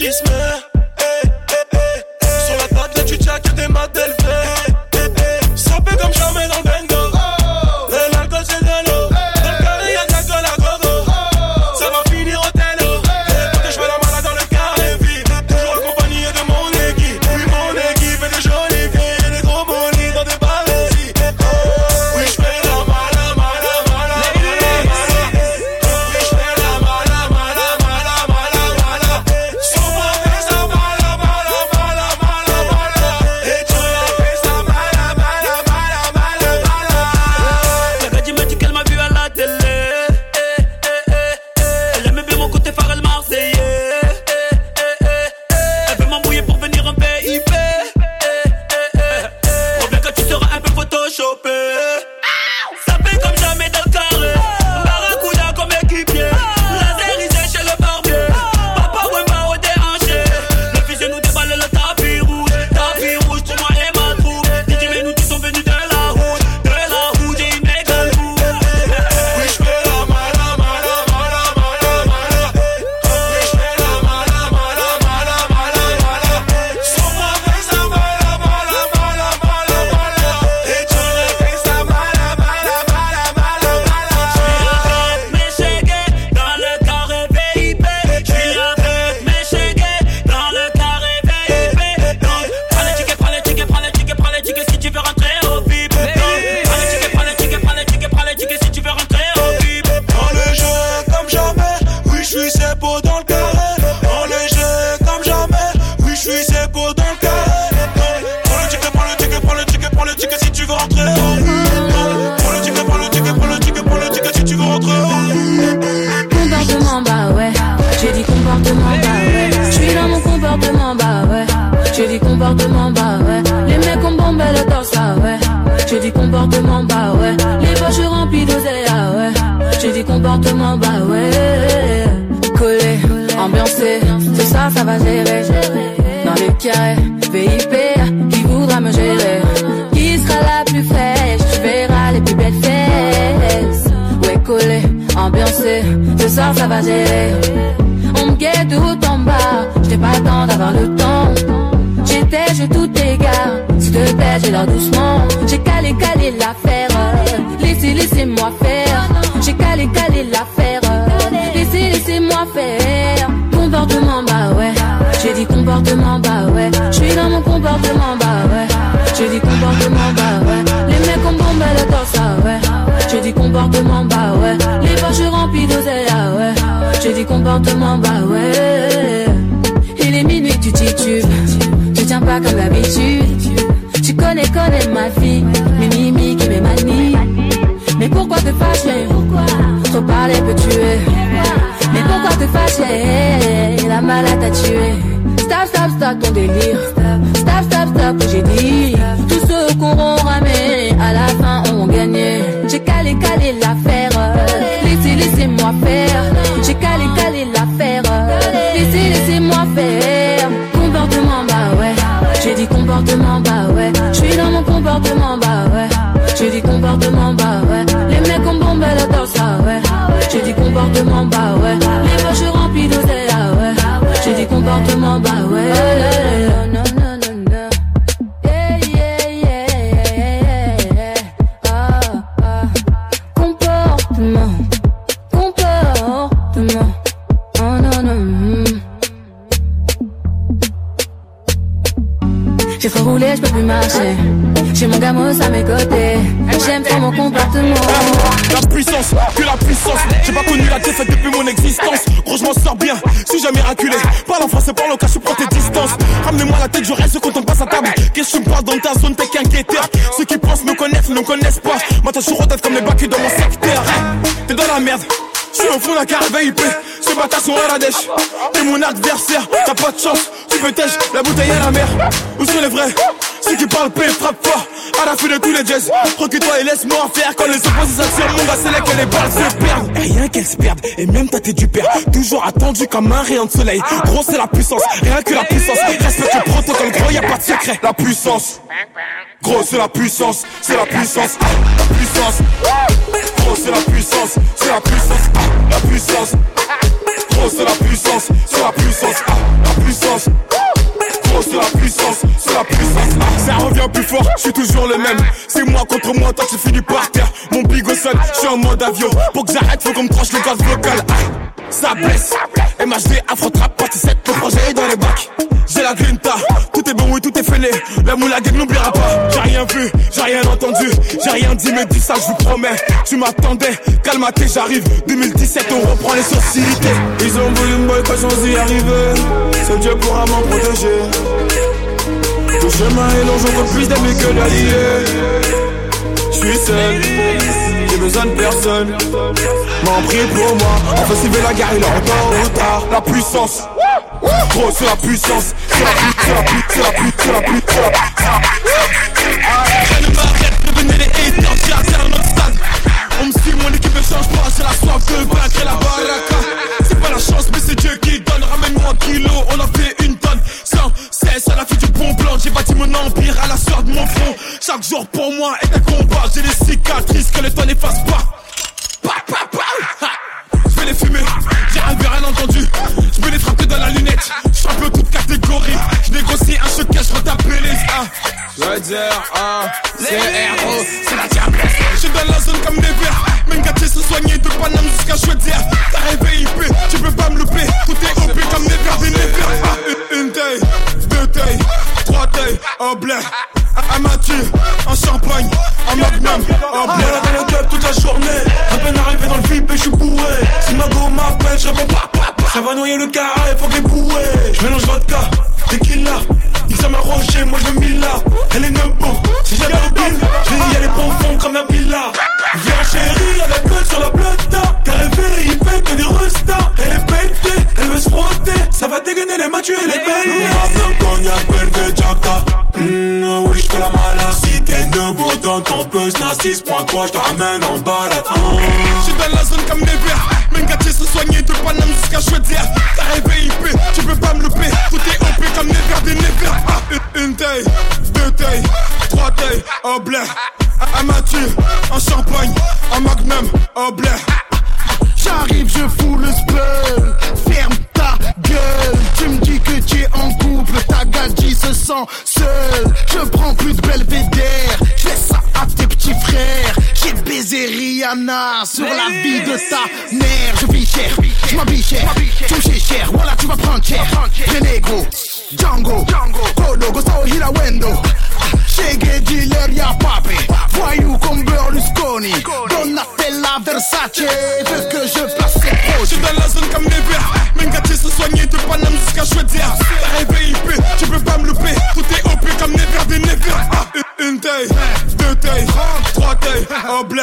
Petit éclair, je ferai belle VIP, qui voudra me gérer? Qui sera la plus fraîche? Tu verras les plus belles fesses. Ouais, collé, ambiancé, ce soir ça va gérer. On me guette tout en bas, j'étais pas le temps d'avoir le temps. J'étais, j'ai tout égard, s'il te plaît, j'ai l'air doucement. J'ai calé, calé l'affaire, laissez, laissez-moi faire. J'ai dit comportement, bah ouais. J'suis dans mon comportement, bah ouais. J'ai dit comportement, bah ouais. Les mecs ont bombé le torse, ah ouais. J'ai dit comportement, bah ouais. Les poches remplies d'oseille, ah ouais. J'ai dit comportement, bah ouais. Il est minuit, tu titubes. Tu tiens pas comme d'habitude. Tu connais, connais ma vie. Mes mimiques et mes manies. Mais pourquoi te fâcher? Trop parler peut tuer. Mais pourquoi te fâcher? La malade t'a tué. Ton délire. Stop, stop, stop, j'ai dit. Tous ceux qu'auront ramé, à la fin ont gagné. J'ai calé, calé l'affaire. Laissez, laissez-moi faire. J'ai calé, calé l'affaire. Laissez, laissez-moi faire. Comportement, bah ouais. J'ai dit comportement, bah ouais. J'suis dans mon comportement, bah ouais. J'ai dit comportement, bah ouais. Les mecs ont bombé le torse, ouais. J'ai dit comportement, bah ouais. Les poches remplies d'oseille, ah ouais. J'ai dit comportement, bah ouais. J'ai trop roulé, je peux plus marcher. J'ai mon gamos à mes côtés. J'aime trop mon comportement. La puissance, que la puissance. J'ai pas connu la défaite depuis mon existence. Gros, je m'en sors bien, suis jamais miraculé. Parle en français, parle au cas, je prends tes distances. Ramenez-moi la tête, je reste content, passe à table. Qu'est-ce que tu me parles dans ta zone, t'es qu'un guetteur? Ceux qui pensent me connaissent, ne connaissent pas. T'as toujours tête comme les bacs dans mon secteur. T'es dans la merde. Je suis au fond d'un carré VIP, ce bâtard sont à la dèche. T'es mon adversaire, t'as pas de chance. Tu peux tèche, la bouteille à la mer. Où sont les vrais? Ceux qui parlent paix, frappe fort. À la fin de tous les jazz Recule-toi et laisse-moi faire. Quand les opposés s'attirent, mon gars c'est là que les balles se perdent. Rien qu'elles se perdent, et même ta tête du père. Toujours attendu comme un rayon de soleil. Gros c'est la puissance, rien que la puissance. Respecte le protocole, y a pas de secret. La puissance. Gros, c'est la puissance. C'est la puissance. La puissance. Gros, c'est la puissance. C'est la puissance. La puissance. Gros, c'est la puissance. C'est la puissance. La puissance. Gros, c'est la puissance. C'est la puissance. Ça revient plus fort. Je suis toujours le même. C'est moi contre moi. Toi, tu finis par terre. Mon bigot seul. Je suis en mode avion. Pour que j'arrête, faut qu'on me tranche le gaz vocal. Ça blesse. MHD, Afro Trap, partie 7, le projet est dans les bacs. J'ai la grinta, tout est bon, oui, tout est fêlé. La moula n'oubliera pas. J'ai rien vu, j'ai rien entendu, j'ai rien dit, mais dis ça, je vous promets. Tu m'attendais, calme-toi, j'arrive. 2017, on reprend les sociétés. Ils ont voulu me boy, pas chance d'y arriver. Seul Dieu pourra m'en protéger. Le chemin est long, j'en plus d'amis que d'alliés. Besoin de personne. M'en prie pour moi, enfin s'il la guerre, il est encore ou tard. La puissance, gros, c'est la puissance. C'est la pute, c'est la pute, c'est la pute, c'est la la. Rien ne m'arrête, devenez les haters, j'ai notre stade. On me mon équipe ne change pas, j'ai la soif de vaincre la baraka. C'est pas la chance, mais c'est Dieu qui donne. Ramène-moi un kilo, on a fait j'ai bâti mon empire à la sueur de mon front. Chaque jour pour moi est un combat, j'ai des cicatrices que le temps n'efface pas. Pa, pa, pa. Ha. Je vais les fumer, j'ai rien vu, rien entendu. Je peux les frapper dans la lunette, je un peu toute catégorie. Je négocie un choc, je retape les. Je veux dire, ah, c'est héros. C'est la diablesse Je suis dans la zone comme des verts Même gâtés se soigner de Paname jusqu'à Chouetière n'a 6.3, j'te ramène en balade. Vie de ta mère. Je vis cher, je m'habille cher. Touché cher, voilà, tu vas prendre cher. Renegro, Django, Kodo, Gosto, Hirawendo. Shege, dealer, y'a papé. Voyou comme Berlusconi. Donatella, Versace. Veut que je place ses Je suis dans la zone comme Même gâtés se soigner de Paname jusqu'à rêvé IP, tu peux pas me louper Tout est OP comme des verres, des nevers ah, une taille, au blé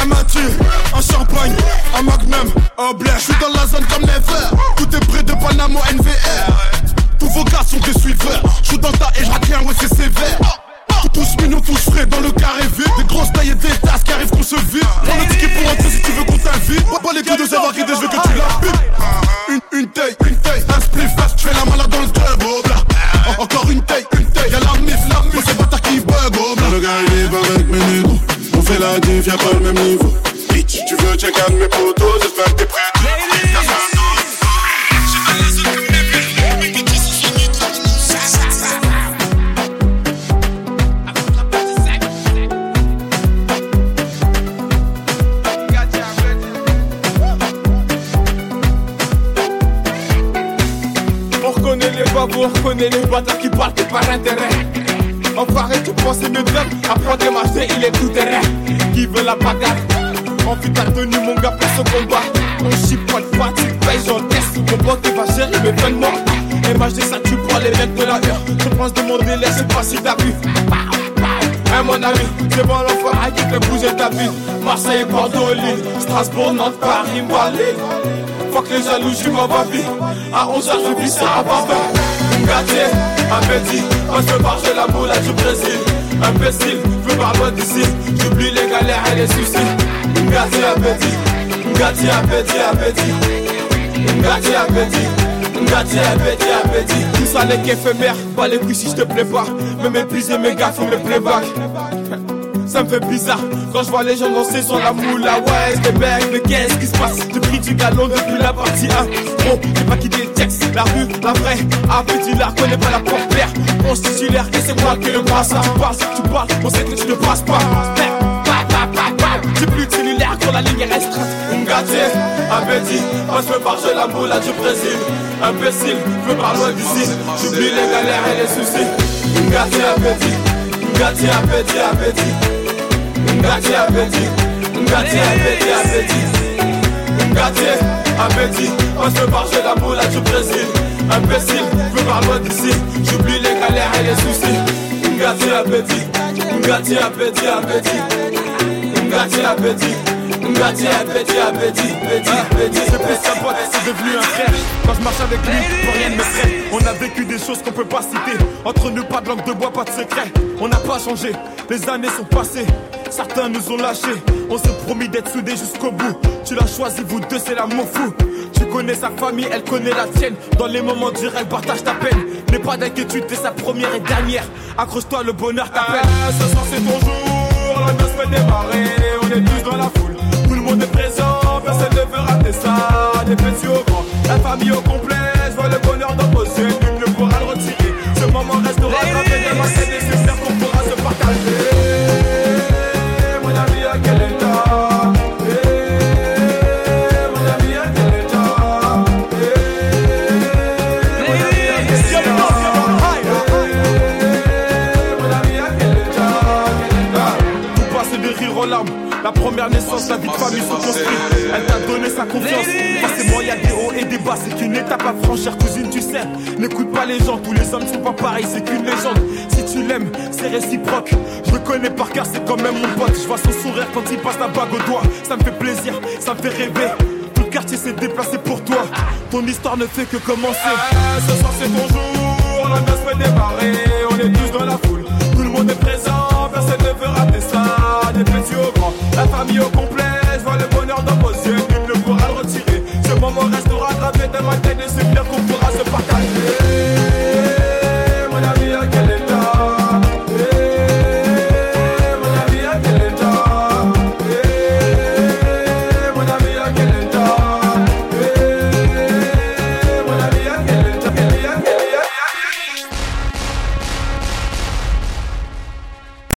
Un Mathieu, un champagne, un magnum, au blé Je suis dans la zone comme never. Tout est près de Paname au NVR Tous vos gars sont des suiveurs. Je suis dans ta et je rate rien, ouais c'est sévère. Tous mignons, tous frais dans le carré vide. Des grosses tailles et des tasses qui arrivent qu'on se vide. Prends le ticket pour entrer si tu veux qu'on t'invite. Pas les coups de savoir qui je que tu la Une, une taille, une taille, un spliff. Je fais la malade dans le pas le même niveau. Bitch, tu veux check un de mes potos J'espère que t'es prêt. On reconnaît les babous, on reconnaît les bâtards qui partent que par intérêt. Enfoiré, tu penses mieux de Apprends des marchés, il est tout terrain Qui veut la bagarre. Envie ta tenue, mon gars, pour ce combat. On pas de pas, tu payes, j'encaisse Mon pote va gérer mes moi MHD, ça tu prends les mecs de la heure. Je pense de mon délai, je sais pas si t'as vu Hein mon ami, c'est bon l'enfoiré qui fait bouger ta vie. Marseille, Bordeaux, Lille Strasbourg, Nantes, Paris, Malais Fuck les jaloux, j'suis ma vie. À 11h, je vis ça à Baba. Gâté, appétit Quand je marche la moula du Brésil Imbécile, je pars loin d'ici J'oublie les galères et les soucis. Gâté, appétit Gâté, appétit, appétit. Gâté, appétit Gâté, appétit, appétit. Tout ça n'est qu'éphémère Pas les couilles si je te plais pas. Me mes gars, faut me playback ça me fait bizarre quand je vois les gens danser sur la moula. Ouais, c'est mecs, mais qu'est-ce qui se passe? J'ai pris du galon depuis la partie 1. Bon, j'ai pas quitté le texte, la rue, la vraie. Un petit la connais pas la porte-père. Mon titulaire, que c'est moi qui le passe. Tu parles, tu parles, on sait que tu ne passes pas. J'ai plus de cellulaire quand la ligne est restreinte. Ngati, appétit, moi je veux parler la moula du Brésil. Imbécile, je veux par loin d'ici. J'oublie les galères et les soucis. Ngati, appétit, Ngati, appétit, appétit. Ngati, appétit, Ngati, appétit, appétit. Ngati, appétit, je veux parler la moula du Brésil. Imbécile, veux par loin d'ici. J'oublie les galères et les soucis. Ngati, appétit, Ngati, appétit, appétit. Ngati appétit Ngati appétit, appétit, appétit, appétit C'est plus un pote, c'est devenu un frère. Quand je marche avec lui, rien ne me freine On a vécu des choses qu'on peut pas citer. Entre nous, pas de langue de bois, pas de secret. On n'a pas changé, les années sont passées. Certains nous ont lâchés. On s'est promis d'être soudés jusqu'au bout. Tu l'as choisi, vous deux, c'est l'amour fou. Tu connais sa famille, elle connaît la tienne. Dans les moments durs, elle partage ta peine. N'aie pas d'inquiétude, t'es sa première et dernière. Accroche-toi, le bonheur t'appelle. Ah, ce soir, c'est ton jour, la noce fait démarrer on est tous dans la foule. Tout le monde est présent, personne ne veut rater ça. Des petits au grand, la famille au complet. Je vois le bonheur dans vos yeux, nul ne pourra le retirer. Ce moment restera gravé dans ma tête confiance. Forcément, y a des hauts et des bas. C'est qu'une étape à franchir, cousine, tu sais. N'écoute pas les gens, tous les hommes sont pas pareils. C'est qu'une légende. Si tu l'aimes, c'est réciproque. Je le connais par cœur, c'est quand même mon pote. Je vois son sourire quand il passe la bague au doigt. Ça me fait plaisir, ça me fait rêver. Tout le quartier s'est déplacé pour toi. Ton histoire ne fait que commencer. Ah, ce soir, c'est ton jour. La noce fait démarrer. On est tous dans la foule. Tout le monde est présent. Personne ne veut rater ça. Des petits au grand. La famille au complet, je vois le